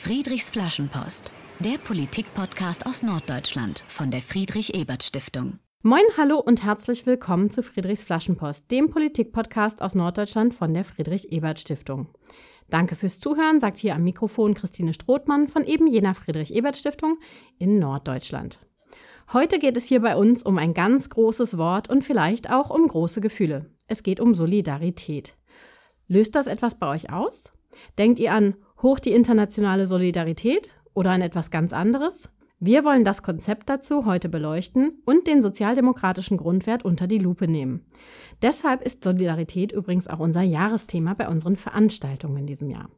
Friedrichs Flaschenpost, der Politik-Podcast aus Norddeutschland von der Friedrich-Ebert-Stiftung. Moin, hallo und herzlich willkommen zu Friedrichs Flaschenpost, dem Politik-Podcast aus Norddeutschland von der Friedrich-Ebert-Stiftung. Danke fürs Zuhören, sagt hier am Mikrofon Christine Strothmann von eben jener Friedrich-Ebert-Stiftung in Norddeutschland. Heute geht es hier bei uns um ein ganz großes Wort und vielleicht auch um große Gefühle. Es geht um Solidarität. Löst das etwas bei euch aus? Denkt ihr an hoch die internationale Solidarität oder an etwas ganz anderes? Wir wollen das Konzept dazu heute beleuchten und den sozialdemokratischen Grundwert unter die Lupe nehmen. Deshalb ist Solidarität übrigens auch unser Jahresthema bei unseren Veranstaltungen in diesem Jahr.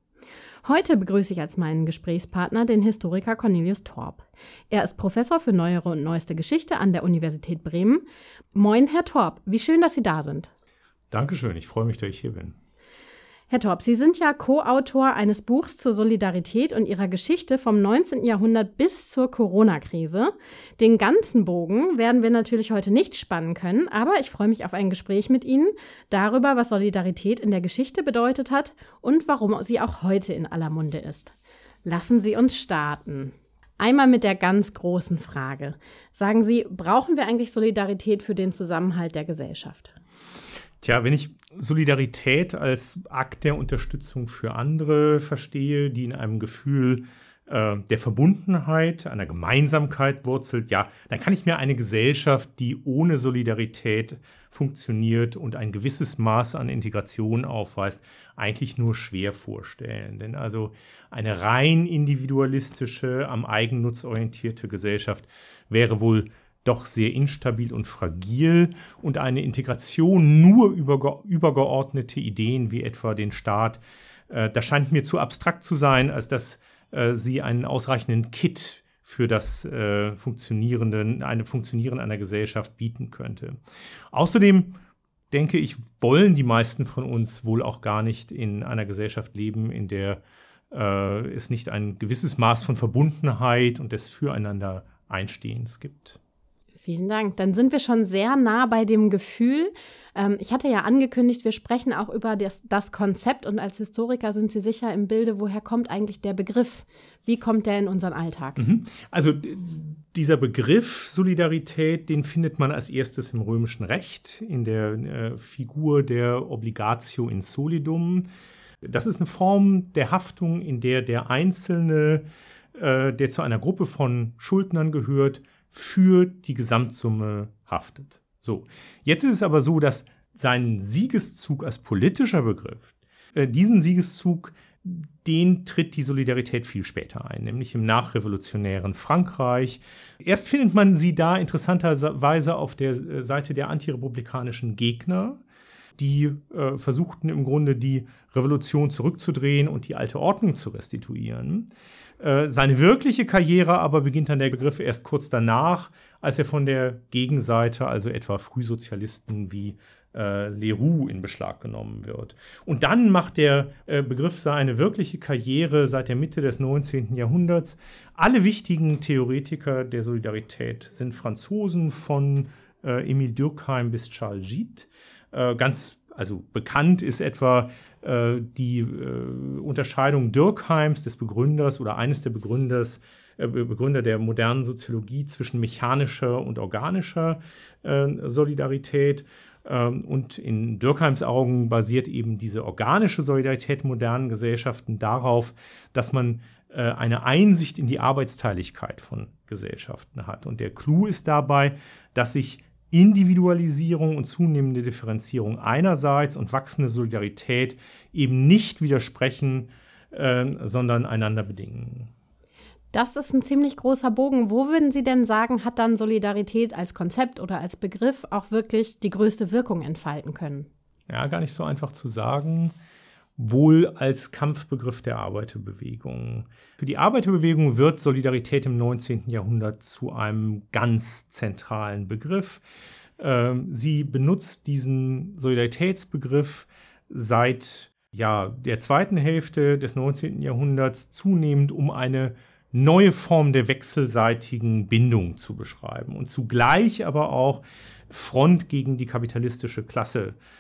Heute begrüße ich als meinen Gesprächspartner den Historiker Cornelius Torp. Er ist Professor für neuere und neueste Geschichte an der Universität Bremen. Moin, Herr Torp, wie schön, dass Sie da sind. Dankeschön, ich freue mich, dass ich hier bin. Herr Torp, Sie sind ja Co-Autor eines Buchs zur Solidarität und ihrer Geschichte vom 19. Jahrhundert bis zur Corona-Krise. Den ganzen Bogen werden wir natürlich heute nicht spannen können, aber ich freue mich auf ein Gespräch mit Ihnen darüber, was Solidarität in der Geschichte bedeutet hat und warum sie auch heute in aller Munde ist. Lassen Sie uns starten. Einmal mit der ganz großen Frage. Sagen Sie, brauchen wir eigentlich Solidarität für den Zusammenhalt der Gesellschaft? Tja, wenn ich Solidarität als Akt der Unterstützung für andere verstehe, die in einem Gefühl äh, der Verbundenheit, einer Gemeinsamkeit wurzelt, ja, dann kann ich mir eine Gesellschaft, die ohne Solidarität funktioniert und ein gewisses Maß an Integration aufweist, eigentlich nur schwer vorstellen. Denn also eine rein individualistische, am Eigennutz orientierte Gesellschaft wäre wohl doch sehr instabil und fragil und eine Integration nur über übergeordnete Ideen wie etwa den Staat, äh, das scheint mir zu abstrakt zu sein, als dass äh, sie einen ausreichenden Kit für das äh, Funktionierende, eine Funktionieren einer Gesellschaft bieten könnte. Außerdem denke ich, wollen die meisten von uns wohl auch gar nicht in einer Gesellschaft leben, in der äh, es nicht ein gewisses Maß von Verbundenheit und des Füreinander Einstehens gibt. Vielen Dank. Dann sind wir schon sehr nah bei dem Gefühl. Ähm, ich hatte ja angekündigt, wir sprechen auch über das, das, Konzept und als Historiker sind Sie sicher im Bilde, woher kommt eigentlich der Begriff? Wie kommt der in unseren Alltag? Mhm. Also dieser Begriff Solidarität, den findet man als erstes im römischen Recht in der äh, Figur der Obligatio in solidum. Das ist eine Form der Haftung, in der der Einzelne, äh, der zu einer Gruppe von Schuldnern gehört, für die Gesamtsumme haftet. So, jetzt ist es aber so, dass sein Siegeszug als politischer Begriff, äh, diesen Siegeszug, den tritt die Solidarität viel später ein, nämlich im nachrevolutionären Frankreich. Erst findet man sie da interessanterweise auf der äh, Seite der antirepublikanischen Gegner, die äh, versuchten im Grunde die Revolution zurückzudrehen und die alte Ordnung zu restituieren. Äh, seine wirkliche Karriere aber beginnt dann der Begriff erst kurz danach, als er von der Gegenseite, also etwa Frühsozialisten wie äh, Leroux in Beschlag genommen wird. Und dann macht der äh, Begriff seine wirkliche Karriere seit der Mitte des 19. Jahrhunderts. Alle wichtigen Theoretiker der Solidarität sind Franzosen von äh, Emile Durkheim bis Charles Gide. Äh, ganz also bekannt ist etwa die äh, Unterscheidung Durkheims, des Begründers oder eines der Begründers, äh, Begründer der modernen Soziologie zwischen mechanischer und organischer äh, Solidarität. Ähm, und in Durkheims Augen basiert eben diese organische Solidarität modernen Gesellschaften darauf, dass man äh, eine Einsicht in die Arbeitsteiligkeit von Gesellschaften hat. Und der Clou ist dabei, dass sich Individualisierung und zunehmende Differenzierung einerseits und wachsende Solidarität eben nicht widersprechen, äh, sondern einander bedingen. Das ist ein ziemlich großer Bogen. Wo würden Sie denn sagen, hat dann Solidarität als Konzept oder als Begriff auch wirklich die größte Wirkung entfalten können? Ja, gar nicht so einfach zu sagen wohl als Kampfbegriff der Arbeiterbewegung. Für die Arbeiterbewegung wird Solidarität im 19. Jahrhundert zu einem ganz zentralen Begriff. Ähm, sie benutzt diesen Solidaritätsbegriff seit ja, der zweiten Hälfte des 19. Jahrhunderts zunehmend, um eine neue Form der wechselseitigen Bindung zu beschreiben und zugleich aber auch Front gegen die kapitalistische Klasse äh,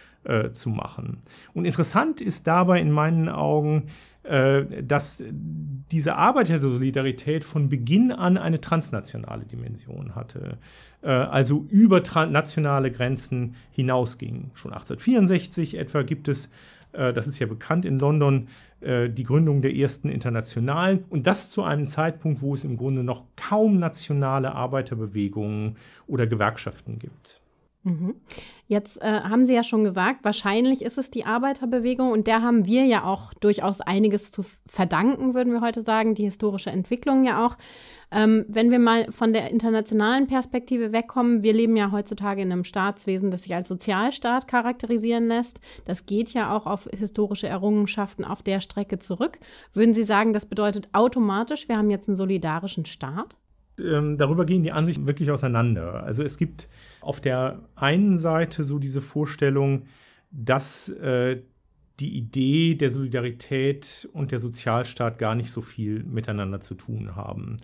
zu machen. Und interessant ist dabei in meinen Augen, äh, dass diese Arbeitersolidarität von Beginn an eine transnationale Dimension hatte, äh, also über nationale Grenzen hinausging. Schon 1864 etwa gibt es, äh, das ist ja bekannt in London, die Gründung der ersten Internationalen und das zu einem Zeitpunkt, wo es im Grunde noch kaum nationale Arbeiterbewegungen oder Gewerkschaften gibt. Mhm. Jetzt äh, haben Sie ja schon gesagt, wahrscheinlich ist es die Arbeiterbewegung und der haben wir ja auch durchaus einiges zu verdanken, würden wir heute sagen, die historische Entwicklung ja auch. Ähm, wenn wir mal von der internationalen Perspektive wegkommen, wir leben ja heutzutage in einem Staatswesen, das sich als Sozialstaat charakterisieren lässt. Das geht ja auch auf historische Errungenschaften auf der Strecke zurück. Würden Sie sagen, das bedeutet automatisch, wir haben jetzt einen solidarischen Staat? Ähm, darüber gehen die Ansichten wirklich auseinander. Also es gibt auf der einen Seite so diese Vorstellung, dass äh, die Idee der Solidarität und der Sozialstaat gar nicht so viel miteinander zu tun haben.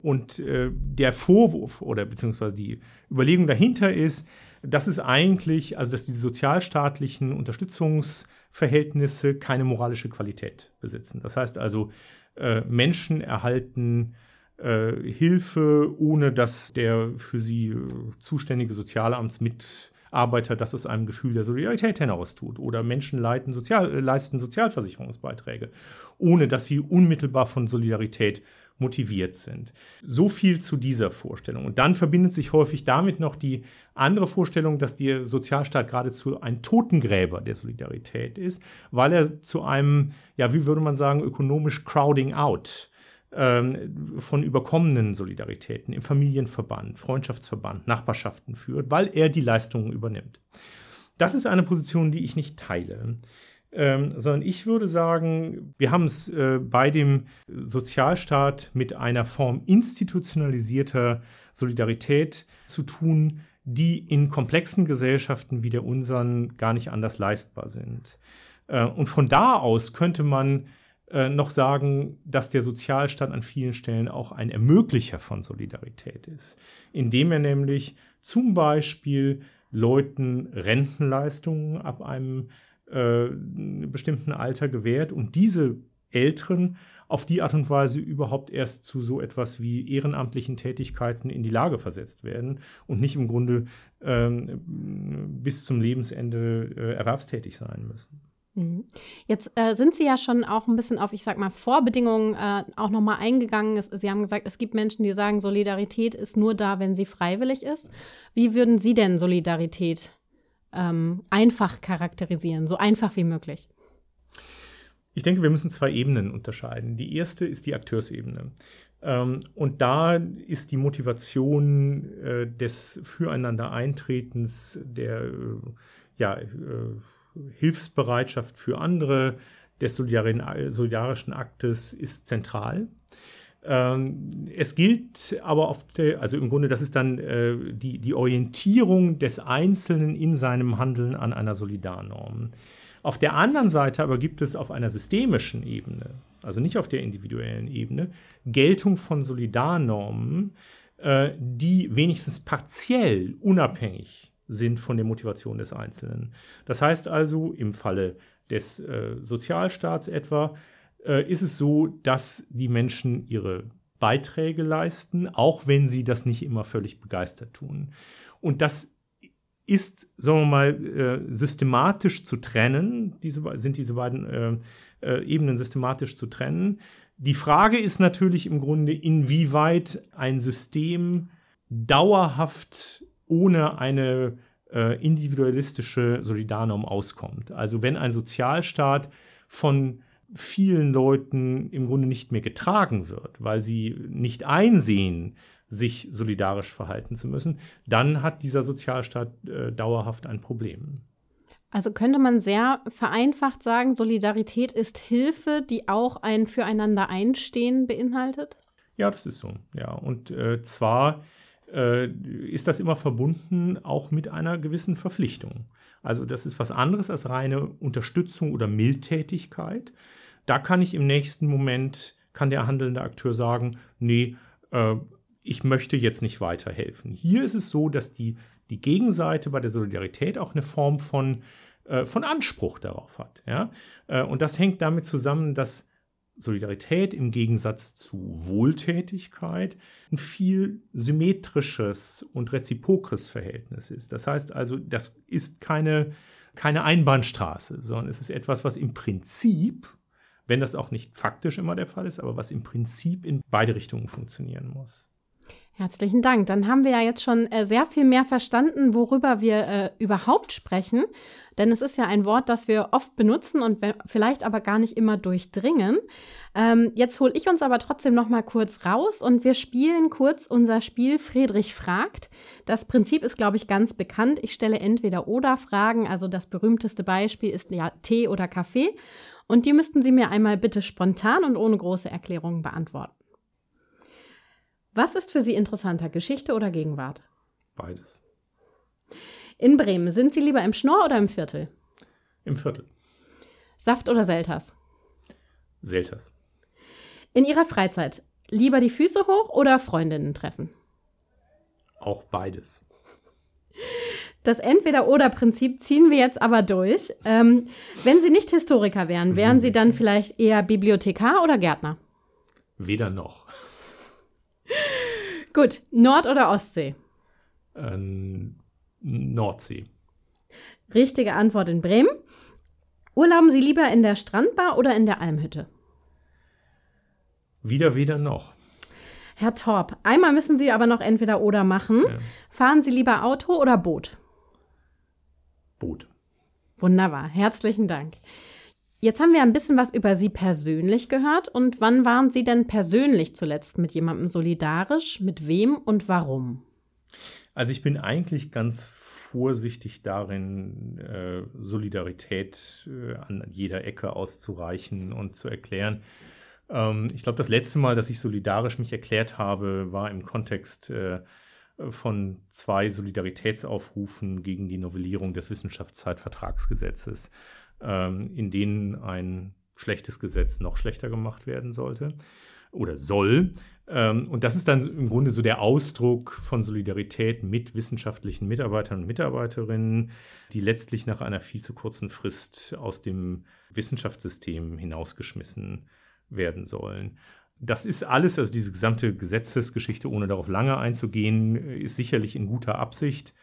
Und äh, der Vorwurf oder beziehungsweise die Überlegung dahinter ist, dass es eigentlich, also dass diese sozialstaatlichen Unterstützungsverhältnisse keine moralische Qualität besitzen. Das heißt also, äh, Menschen erhalten Hilfe, ohne dass der für sie äh, zuständige Sozialamtsmitarbeiter das aus einem Gefühl der Solidarität heraus tut. Oder Menschen leiten Sozial, äh, leisten Sozialversicherungsbeiträge, ohne dass sie unmittelbar von Solidarität motiviert sind. So viel zu dieser Vorstellung. Und dann verbindet sich häufig damit noch die andere Vorstellung, dass der Sozialstaat geradezu ein Totengräber der Solidarität ist, weil er zu einem, ja, wie würde man sagen, ökonomisch Crowding out von überkommenen Solidaritäten im Familienverband, Freundschaftsverband, Nachbarschaften führt, weil er die Leistungen übernimmt. Das ist eine Position, die ich nicht teile. Ähm, sondern ich würde sagen, wir haben es äh, bei dem Sozialstaat mit einer Form institutionalisierter Solidarität zu tun, die in komplexen Gesellschaften wie der unseren gar nicht anders leistbar sind. Äh, und von da aus könnte man äh, noch sagen, dass der Sozialstaat an vielen Stellen auch ein Ermöglicher von Solidarität ist, indem er nämlich zum Beispiel Leuten Rentenleistungen ab einem äh, bestimmten Alter gewährt und diese Älteren auf die Art und Weise überhaupt erst zu so etwas wie ehrenamtlichen Tätigkeiten in die Lage versetzt werden und nicht im Grunde ähm, bis zum Lebensende äh, erwerbstätig sein müssen. Mhm. Jetzt äh, sind Sie ja schon auch ein bisschen auf, ich sag mal, Vorbedingungen äh, auch nochmal eingegangen. Es, Sie haben gesagt, es gibt Menschen, die sagen, Solidarität ist nur da, wenn sie freiwillig ist. Wie würden Sie denn Solidarität ähm, einfach charakterisieren, so einfach wie möglich? Ich denke, wir müssen zwei Ebenen unterscheiden. Die erste ist die Akteursebene. Ähm, und da ist die Motivation äh, des Füreinander-Eintretens, der äh, ja, äh, Hilfsbereitschaft für andere, des solidarischen Aktes ist zentral. Ähm, es gilt aber der, also im Grunde, das ist dann äh, die, die Orientierung des Einzelnen in seinem Handeln an einer Solidarnorm. Auf der anderen Seite aber gibt es auf einer systemischen Ebene, also nicht auf der individuellen Ebene, Geltung von Solidarnormen, äh, die wenigstens partiell unabhängig sind von der Motivation des Einzelnen. Das heißt also, im Falle des äh, Sozialstaats etwa, äh, ist es so, dass die Menschen ihre Beiträge leisten, auch wenn sie das nicht immer völlig begeistert tun. Und das ist, sagen wir mal, äh, systematisch zu trennen, diese, sind diese beiden äh, äh, Ebenen systematisch zu trennen. Die Frage ist natürlich im Grunde, inwieweit ein System dauerhaft ohne eine äh, individualistische Solidarnorm auskommt. Also wenn ein Sozialstaat von vielen Leuten im Grunde nicht mehr getragen wird, weil sie nicht einsehen, sich solidarisch verhalten zu müssen, dann hat dieser Sozialstaat äh, dauerhaft ein Problem. Also könnte man sehr vereinfacht sagen, Solidarität ist Hilfe, die auch ein Füreinander einstehen beinhaltet? Ja, das ist so. Ja, und äh, zwar ist das immer verbunden auch mit einer gewissen Verpflichtung. Also das ist was anderes als reine Unterstützung oder Mildtätigkeit. Da kann ich im nächsten Moment, kann der handelnde Akteur sagen, nee, äh, ich möchte jetzt nicht weiterhelfen. Hier ist es so, dass die, die Gegenseite bei der Solidarität auch eine Form von, äh, von Anspruch darauf hat. Ja? Äh, und das hängt damit zusammen, dass Solidarität im Gegensatz zu Wohltätigkeit ein viel symmetrisches und rezipokres Verhältnis ist. Das heißt also, das ist keine, keine Einbahnstraße, sondern es ist etwas, was im Prinzip, wenn das auch nicht faktisch immer der Fall ist, aber was im Prinzip in beide Richtungen funktionieren muss. Herzlichen Dank. Dann haben wir ja jetzt schon äh, sehr viel mehr verstanden, worüber wir äh, überhaupt sprechen. Denn es ist ja ein Wort, das wir oft benutzen und vielleicht aber gar nicht immer durchdringen. Ähm, jetzt hole ich uns aber trotzdem noch mal kurz raus und wir spielen kurz unser Spiel Friedrich fragt. Das Prinzip ist, glaube ich, ganz bekannt. Ich stelle entweder oder Fragen. Also das berühmteste Beispiel ist ja Tee oder Kaffee. Und die müssten Sie mir einmal bitte spontan und ohne große Erklärungen beantworten. Was ist für Sie interessanter, Geschichte oder Gegenwart? Beides. In Bremen, sind Sie lieber im Schnorr oder im Viertel? Im Viertel. Saft oder Selters? Selters. In Ihrer Freizeit, lieber die Füße hoch oder Freundinnen treffen? Auch beides. Das Entweder-Oder-Prinzip ziehen wir jetzt aber durch. Ähm, wenn Sie nicht Historiker wären, wären Sie dann vielleicht eher Bibliothekar oder Gärtner? Weder noch. Gut, Nord- oder Ostsee? Ähm, Nordsee. Richtige Antwort in Bremen. Urlauben Sie lieber in der Strandbar oder in der Almhütte? Wieder, weder noch. Herr Torp, einmal müssen Sie aber noch entweder oder machen. Ja. Fahren Sie lieber Auto oder Boot? Boot. Wunderbar, herzlichen Dank. Jetzt haben wir ein bisschen was über Sie persönlich gehört. Und wann waren Sie denn persönlich zuletzt mit jemandem solidarisch? Mit wem und warum? Also ich bin eigentlich ganz vorsichtig darin, äh, Solidarität äh, an jeder Ecke auszureichen und zu erklären. Ähm, ich glaube, das letzte Mal, dass ich solidarisch mich erklärt habe, war im Kontext äh, von zwei Solidaritätsaufrufen gegen die Novellierung des Wissenschaftszeitvertragsgesetzes ähm, in denen ein schlechtes Gesetz noch schlechter gemacht werden sollte oder soll. Ähm, und das ist dann im Grunde so der Ausdruck von Solidarität mit wissenschaftlichen Mitarbeitern und Mitarbeiterinnen, die letztlich nach einer viel zu kurzen Frist aus dem Wissenschaftssystem hinausgeschmissen werden sollen. Das ist alles, also diese gesamte Gesetzesgeschichte, ohne darauf lange einzugehen, ist sicherlich in guter Absicht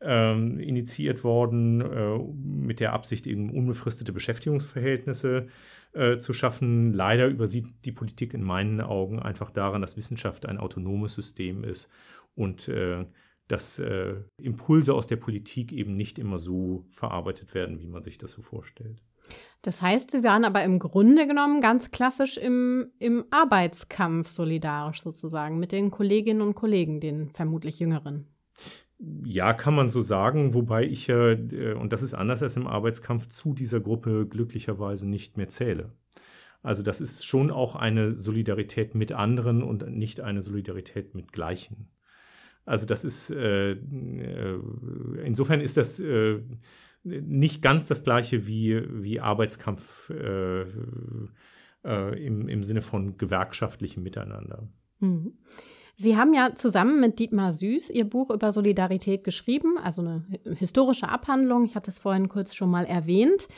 ähm, initiiert worden, äh, mit der Absicht, eben unbefristete Beschäftigungsverhältnisse äh, zu schaffen. Leider übersieht die Politik in meinen Augen einfach daran, dass Wissenschaft ein autonomes System ist und äh, dass äh, Impulse aus der Politik eben nicht immer so verarbeitet werden, wie man sich das so vorstellt. Das heißt, Sie waren aber im Grunde genommen ganz klassisch im, im Arbeitskampf solidarisch sozusagen mit den Kolleginnen und Kollegen, den vermutlich Jüngeren. Ja, kann man so sagen, wobei ich ja, äh, und das ist anders als im Arbeitskampf, zu dieser Gruppe glücklicherweise nicht mehr zähle. Also das ist schon auch eine Solidarität mit anderen und nicht eine Solidarität mit Gleichen. Also das ist, äh, äh insofern ist das äh, nicht ganz das gleiche wie, wie Arbeitskampf äh, äh, im, im Sinne von gewerkschaftlichem Miteinander. Mhm. Sie haben ja zusammen mit Dietmar Süß Ihr Buch über Solidarität geschrieben, also eine historische Abhandlung. Ich hatte es vorhin kurz schon mal erwähnt.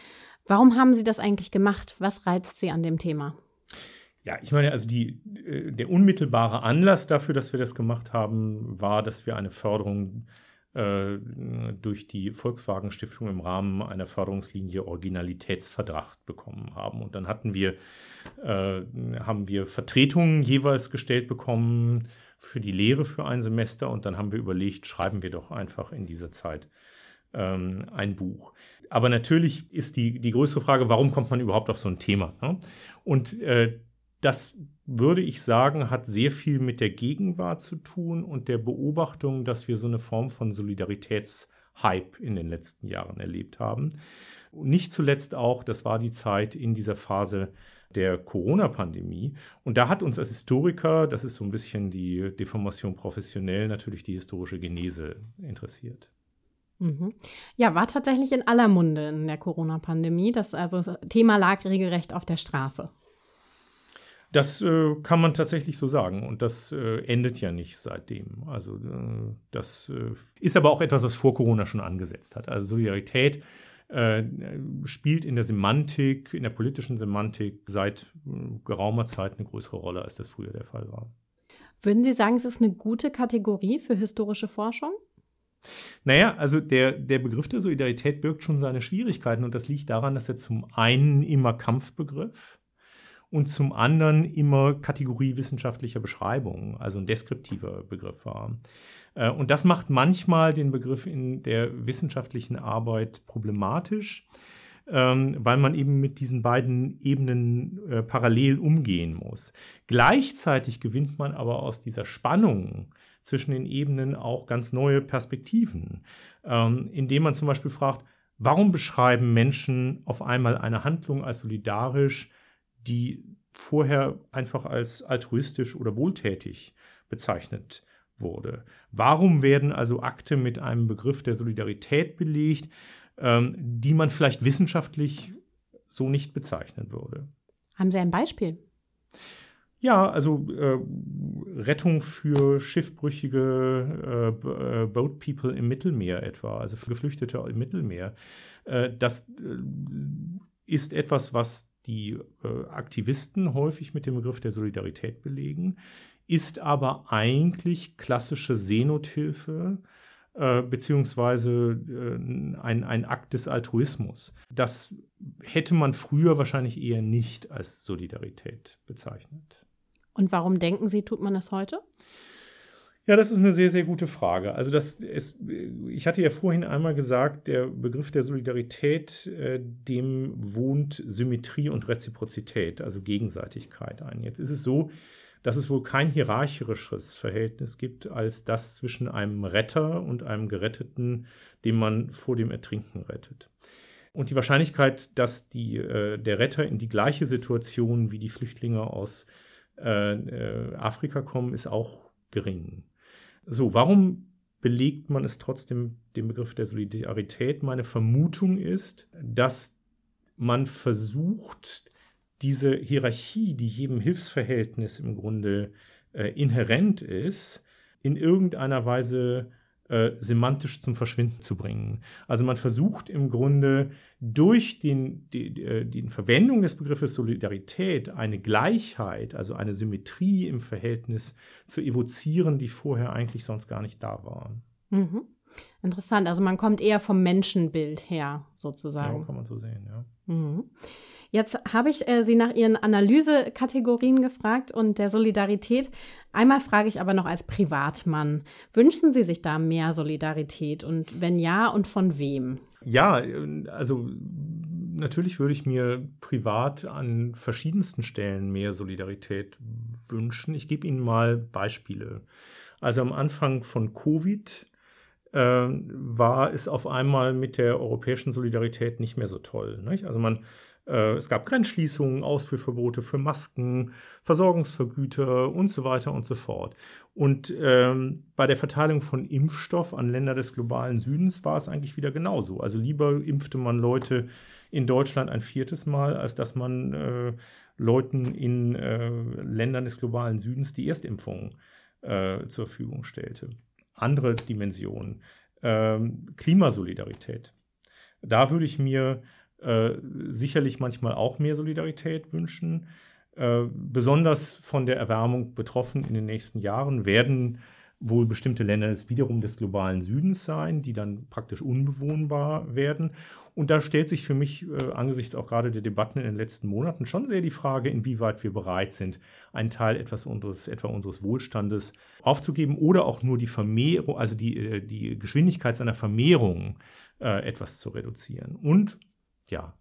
Warum haben Sie das eigentlich gemacht? Was reizt Sie an dem Thema? Ja, ich meine, also die, äh, der unmittelbare Anlass dafür, dass wir das gemacht haben, war, dass wir eine Förderung äh, durch die Volkswagen Stiftung im Rahmen einer Förderungslinie Originalitätsverdacht bekommen haben. Und dann hatten wir, äh, haben wir Vertretungen jeweils gestellt bekommen für die Lehre für ein Semester und dann haben wir überlegt, schreiben wir doch einfach in dieser Zeit ähm, ein Buch. Aber natürlich ist die, die größere Frage, warum kommt man überhaupt auf so ein Thema? Ne? Und äh, das würde ich sagen, hat sehr viel mit der Gegenwart zu tun und der Beobachtung, dass wir so eine Form von Solidaritätshype in den letzten Jahren erlebt haben. Nicht zuletzt auch, das war die Zeit in dieser Phase der Corona-Pandemie. Und da hat uns als Historiker, das ist so ein bisschen die Deformation professionell, natürlich die historische Genese interessiert. Mhm. Ja, war tatsächlich in aller Munde in der Corona-Pandemie. Das also das Thema lag regelrecht auf der Straße. Das äh, kann man tatsächlich so sagen und das äh, endet ja nicht seitdem. Also äh, das äh, ist aber auch etwas, was vor Corona schon angesetzt hat. Also Solidarität äh, spielt in der Semantik, in der politischen Semantik seit äh, geraumer Zeit eine größere Rolle, als das früher der Fall war. Würden Sie sagen, es ist eine gute Kategorie für historische Forschung? Naja, also der, der Begriff der Solidarität birgt schon seine Schwierigkeiten und das liegt daran, dass er zum einen immer Kampfbegriff und zum anderen immer Kategorie wissenschaftlicher Beschreibung, also ein deskriptiver Begriff war. Äh, und das macht manchmal den Begriff in der wissenschaftlichen Arbeit problematisch, ähm, weil man eben mit diesen beiden Ebenen äh, parallel umgehen muss. Gleichzeitig gewinnt man aber aus dieser Spannung zwischen den Ebenen auch ganz neue Perspektiven, ähm, indem man zum Beispiel fragt, warum beschreiben Menschen auf einmal eine Handlung als solidarisch, die vorher einfach als altruistisch oder wohltätig bezeichnet wurde. Warum werden also Akte mit einem Begriff der Solidarität belegt, ähm, die man vielleicht wissenschaftlich so nicht bezeichnen würde? Haben Sie ein Beispiel? Ja, also äh, Rettung für schiffbrüchige äh, äh Boat People im Mittelmeer etwa, also für Geflüchtete im Mittelmeer. Äh, das äh, ist etwas, was die äh, Aktivisten häufig mit dem Begriff der Solidarität belegen, ist aber eigentlich klassische Seenothilfe äh, beziehungsweise äh, ein, ein Akt des Altruismus. Das hätte man früher wahrscheinlich eher nicht als Solidarität bezeichnet. Und warum denken Sie, tut man das heute? Ja, das ist eine sehr, sehr gute Frage. Also das ist, ich hatte ja vorhin einmal gesagt, der Begriff der Solidarität, äh, dem wohnt Symmetrie und Reziprozität, also Gegenseitigkeit ein. Jetzt ist es so, dass es wohl kein hierarchischeres Verhältnis gibt als das zwischen einem Retter und einem Geretteten, den man vor dem Ertrinken rettet. Und die Wahrscheinlichkeit, dass die, äh, der Retter in die gleiche Situation wie die Flüchtlinge aus äh, äh Afrika kommen, ist auch gering. So, warum belegt man es trotzdem den Begriff der Solidarität? Meine Vermutung ist, dass man versucht, diese Hierarchie, die jedem Hilfsverhältnis im Grunde äh, inhärent ist, in irgendeiner Weise äh, semantisch zum Verschwinden zu bringen. Also man versucht im Grunde durch den, die, äh, die Verwendung des Begriffes Solidarität eine Gleichheit, also eine Symmetrie im Verhältnis zu evozieren, die vorher eigentlich sonst gar nicht da war. Mhm. Interessant, also man kommt eher vom Menschenbild her, sozusagen. Ja, kann man so sehen, ja. Mhm. Jetzt habe ich äh, Sie nach Ihren Analysekategorien gefragt und der Solidarität. Einmal frage ich aber noch als Privatmann, wünschen Sie sich da mehr Solidarität und wenn ja, und von wem? Ja, also natürlich würde ich mir privat an verschiedensten Stellen mehr Solidarität wünschen. Ich gebe Ihnen mal Beispiele. Also am Anfang von Covid äh, war es auf einmal mit der europäischen Solidarität nicht mehr so toll. Nicht? Also man es gab Grenzschließungen, Ausführverbote für Masken, Versorgungsvergüter und so weiter und so fort. Und ähm, bei der Verteilung von Impfstoff an Länder des globalen Südens war es eigentlich wieder genauso. Also lieber impfte man Leute in Deutschland ein viertes Mal, als dass man äh, Leuten in äh, Ländern des globalen Südens die Erstimpfung äh, zur Verfügung stellte. Andere Dimensionen. Ähm, Klimasolidarität. Da würde ich mir äh, sicherlich manchmal auch mehr Solidarität wünschen. Äh, besonders von der Erwärmung betroffen in den nächsten Jahren werden wohl bestimmte Länder des, wiederum des globalen Südens sein, die dann praktisch unbewohnbar werden. Und da stellt sich für mich äh, angesichts auch gerade der Debatten in den letzten Monaten schon sehr die Frage, inwieweit wir bereit sind, einen Teil etwas unseres, etwa unseres Wohlstandes aufzugeben oder auch nur die Vermehrung, also die, äh, die Geschwindigkeit seiner Vermehrung äh, etwas zu reduzieren. Und ja,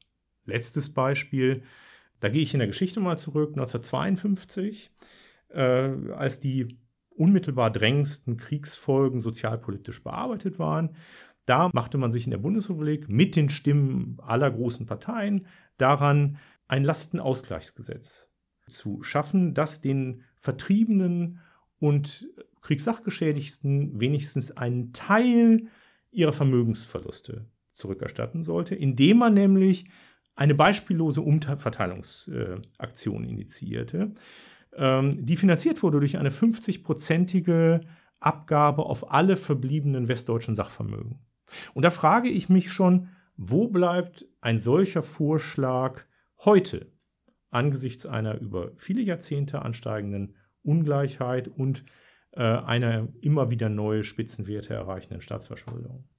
letztes Beispiel, da gehe ich in der Geschichte mal zurück, 1952, äh, als die unmittelbar drängendsten Kriegsfolgen sozialpolitisch bearbeitet waren. Da machte man sich in der Bundesrepublik mit den Stimmen aller großen Parteien daran, ein Lastenausgleichsgesetz zu schaffen, das den Vertriebenen und Kriegssachgeschädigten wenigstens einen Teil ihrer Vermögensverluste zurückerstatten sollte, indem man nämlich eine beispiellose Umverteilungsaktion initiierte, ähm, die finanziert wurde durch eine 50-prozentige Abgabe auf alle verbliebenen westdeutschen Sachvermögen. Und da frage ich mich schon, Wo bleibt ein solcher Vorschlag heute angesichts einer über viele Jahrzehnte ansteigenden Ungleichheit und äh, einer immer wieder neue Spitzenwerte erreichenden Staatsverschuldung?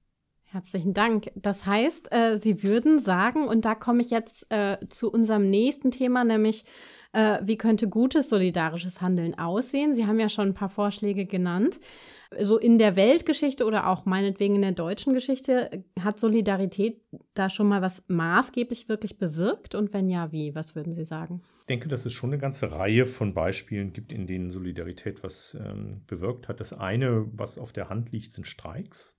Herzlichen Dank. Das heißt, äh, Sie würden sagen, und da komme ich jetzt äh, zu unserem nächsten Thema, nämlich äh, wie könnte gutes solidarisches Handeln aussehen? Sie haben ja schon ein paar Vorschläge genannt. So in der Weltgeschichte oder auch meinetwegen in der deutschen Geschichte hat Solidarität da schon mal was maßgeblich wirklich bewirkt? Und wenn ja, wie? Was würden Sie sagen? Ich denke, dass es schon eine ganze Reihe von Beispielen gibt, in denen Solidarität was ähm, bewirkt hat. Das eine, was auf der Hand liegt, sind Streiks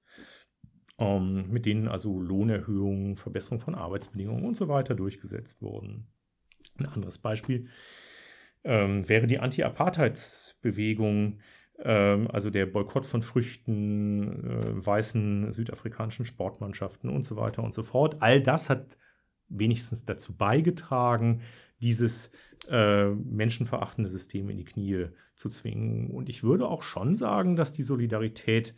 ähm, mit denen also Lohnerhöhungen, Verbesserung von Arbeitsbedingungen und so weiter durchgesetzt wurden. Ein anderes Beispiel ähm, wäre die Anti-Apartheidsbewegung, ähm, also der Boykott von Früchten, äh, weißen südafrikanischen Sportmannschaften und so weiter und so fort. All das hat wenigstens dazu beigetragen, dieses äh, menschenverachtende System in die Knie zu zwingen. Und ich würde auch schon sagen, dass die Solidarität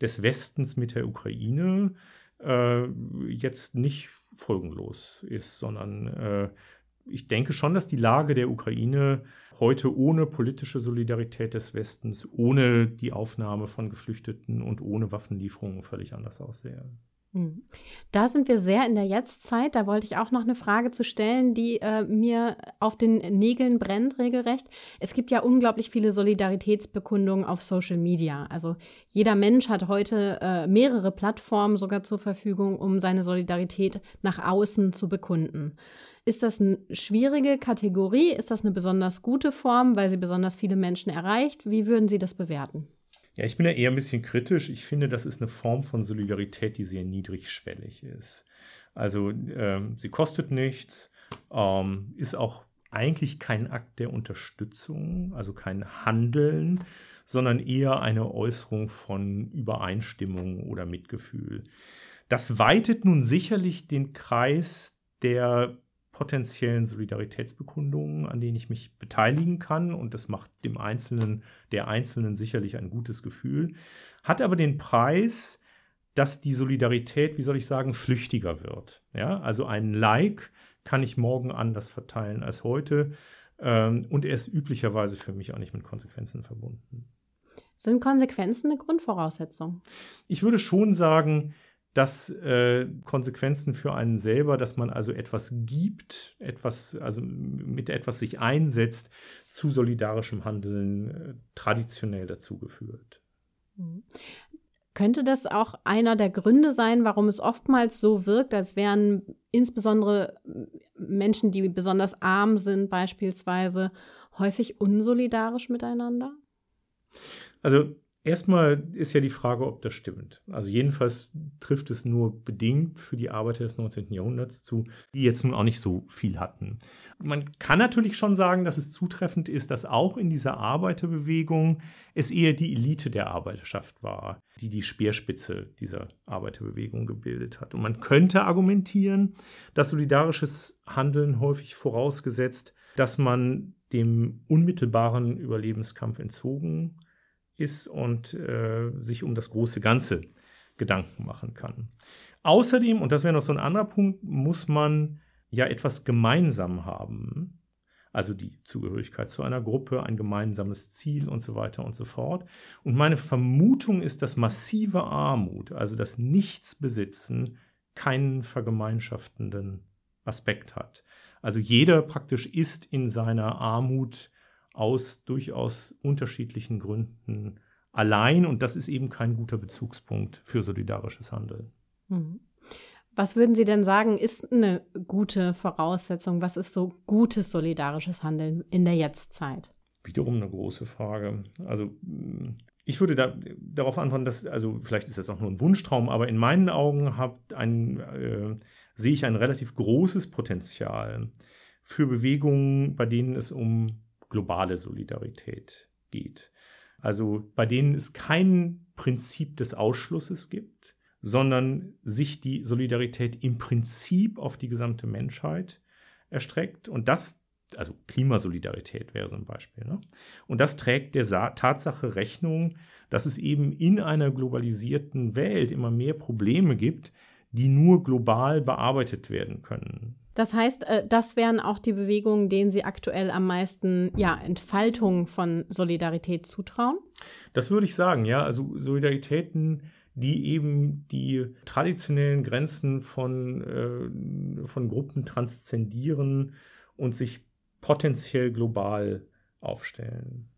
des Westens mit der Ukraine äh, jetzt nicht folgenlos ist, sondern äh, ich denke schon, dass die Lage der Ukraine heute ohne politische Solidarität des Westens, ohne die Aufnahme von Geflüchteten und ohne Waffenlieferungen völlig anders aussähe. Hm. Da sind wir sehr in der Jetztzeit. Da wollte ich auch noch eine Frage zu stellen, die äh, mir auf den Nägeln brennt, regelrecht. Es gibt ja unglaublich viele Solidaritätsbekundungen auf Social Media. Also jeder Mensch hat heute äh, mehrere Plattformen sogar zur Verfügung, um seine Solidarität nach außen zu bekunden. Ist das eine schwierige Kategorie? Ist das eine besonders gute Form, weil sie besonders viele Menschen erreicht? Wie würden Sie das bewerten? Ja, ich bin da eher ein bisschen kritisch. Ich finde, das ist eine Form von Solidarität, die sehr niedrigschwellig ist. Also ähm, sie kostet nichts, ähm, ist auch eigentlich kein Akt der Unterstützung, also kein Handeln, sondern eher eine Äußerung von Übereinstimmung oder Mitgefühl. Das weitet nun sicherlich den Kreis der potenziellen Solidaritätsbekundungen, an denen ich mich beteiligen kann. Und das macht dem Einzelnen, der Einzelnen sicherlich ein gutes Gefühl. Hat aber den Preis, dass die Solidarität, wie soll ich sagen, flüchtiger wird. Ja, also ein Like kann ich morgen anders verteilen als heute. Ähm, und er ist üblicherweise für mich auch nicht mit Konsequenzen verbunden. Sind Konsequenzen eine Grundvoraussetzung? Ich würde schon sagen, dass äh, Konsequenzen für einen selber, dass man also etwas gibt, etwas, also mit etwas sich einsetzt, zu solidarischem Handeln äh, traditionell dazugeführt. Mhm. Könnte das auch einer der Gründe sein, warum es oftmals so wirkt, als wären insbesondere Menschen, die besonders arm sind, beispielsweise, häufig unsolidarisch miteinander? Also Erstmal ist ja die Frage, ob das stimmt. Also jedenfalls trifft es nur bedingt für die Arbeiter des 19. Jahrhunderts zu, die jetzt nun auch nicht so viel hatten. Man kann natürlich schon sagen, dass es zutreffend ist, dass auch in dieser Arbeiterbewegung es eher die Elite der Arbeiterschaft war, die die Speerspitze dieser Arbeiterbewegung gebildet hat. Und man könnte argumentieren, dass solidarisches Handeln häufig vorausgesetzt, dass man dem unmittelbaren Überlebenskampf entzogen ist und äh, sich um das große Ganze Gedanken machen kann. Außerdem, und das wäre noch so ein anderer Punkt, muss man ja etwas gemeinsam haben. Also die Zugehörigkeit zu einer Gruppe, ein gemeinsames Ziel und so weiter und so fort. Und meine Vermutung ist, dass massive Armut, also das Nichtsbesitzen, keinen vergemeinschaftenden Aspekt hat. Also jeder praktisch ist in seiner Armut aus durchaus unterschiedlichen Gründen allein und das ist eben kein guter Bezugspunkt für solidarisches Handeln. Mhm. Was würden Sie denn sagen, ist eine gute Voraussetzung? Was ist so gutes solidarisches Handeln in der Jetztzeit? Wiederum eine große Frage. Also ich würde da, darauf antworten, dass, also vielleicht ist das auch nur ein Wunschtraum, aber in meinen Augen ein, äh, sehe ich ein relativ großes Potenzial für Bewegungen, bei denen es um globale Solidarität geht. Also bei denen es kein Prinzip des Ausschlusses gibt, sondern sich die Solidarität im Prinzip auf die gesamte Menschheit erstreckt. Und das, also Klimasolidarität wäre so ein Beispiel. Ne? Und das trägt der Sa Tatsache Rechnung, dass es eben in einer globalisierten Welt immer mehr Probleme gibt, die nur global bearbeitet werden können. Das heißt, äh, das wären auch die Bewegungen, denen Sie aktuell am meisten ja, Entfaltung von Solidarität zutrauen? Das würde ich sagen, ja. Also Solidaritäten, die eben die traditionellen Grenzen von, äh, von Gruppen transzendieren und sich potenziell global aufstellen.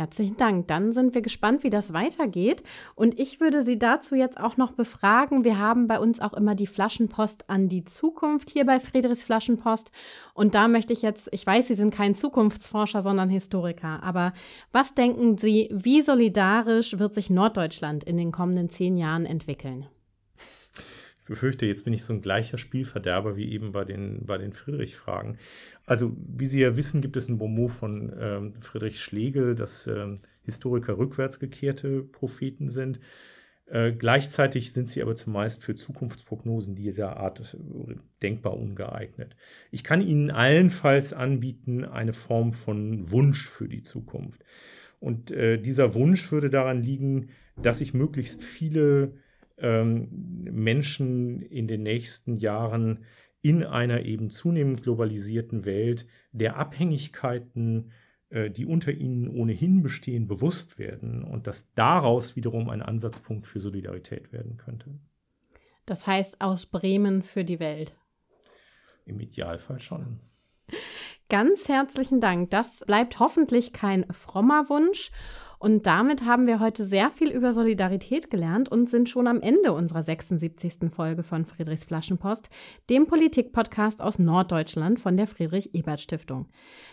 Herzlichen Dank. Dann sind wir gespannt, wie das weitergeht. Und ich würde Sie dazu jetzt auch noch befragen. Wir haben bei uns auch immer die Flaschenpost an die Zukunft hier bei Friedrichs Flaschenpost. Und da möchte ich jetzt, ich weiß, Sie sind kein Zukunftsforscher, sondern Historiker. Aber was denken Sie, wie solidarisch wird sich Norddeutschland in den kommenden zehn Jahren entwickeln? Ich befürchte, jetzt bin ich so ein gleicher Spielverderber wie eben bei den, bei den Friedrich-Fragen. Also, wie Sie ja wissen, gibt es ein Bonmot von ähm, Friedrich Schlegel, dass ähm, Historiker rückwärtsgekehrte Propheten sind. Äh, gleichzeitig sind sie aber zumeist für Zukunftsprognosen dieser Art äh, denkbar ungeeignet. Ich kann Ihnen allenfalls anbieten eine Form von Wunsch für die Zukunft. Und äh, dieser Wunsch würde daran liegen, dass sich möglichst viele ähm, Menschen in den nächsten Jahren in einer eben zunehmend globalisierten Welt der Abhängigkeiten, äh, die unter ihnen ohnehin bestehen, bewusst werden und dass daraus wiederum ein Ansatzpunkt für Solidarität werden könnte. Das heißt aus Bremen für die Welt. Im Idealfall schon. Ganz herzlichen Dank. Das bleibt hoffentlich kein frommer Wunsch. Und damit haben wir heute sehr viel über Solidarität gelernt und sind schon am Ende unserer 76. Folge von Friedrichs Flaschenpost, dem Politik-Podcast aus Norddeutschland von der Friedrich-Ebert-Stiftung.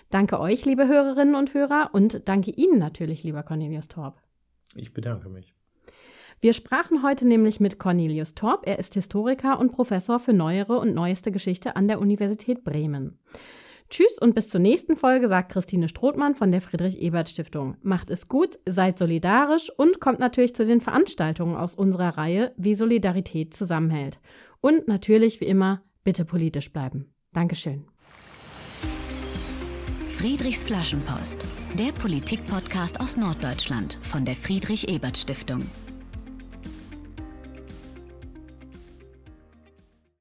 Danke euch, liebe Hörerinnen und Hörer, und danke Ihnen natürlich, lieber Cornelius Torp. Ich bedanke mich. Wir sprachen heute nämlich mit Cornelius Torp. Er ist Historiker und Professor für neuere und neueste Geschichte an der Universität Bremen. Tschüss und bis zur nächsten Folge, sagt Christine Strothmann von der Friedrich-Ebert-Stiftung. Macht es gut, seid solidarisch und kommt natürlich zu den Veranstaltungen aus unserer Reihe, wie Solidarität zusammenhält. Und natürlich, wie immer, bitte politisch bleiben. Dankeschön. Friedrichs Flaschenpost, der Politik-Podcast aus Norddeutschland von der Friedrich-Ebert-Stiftung.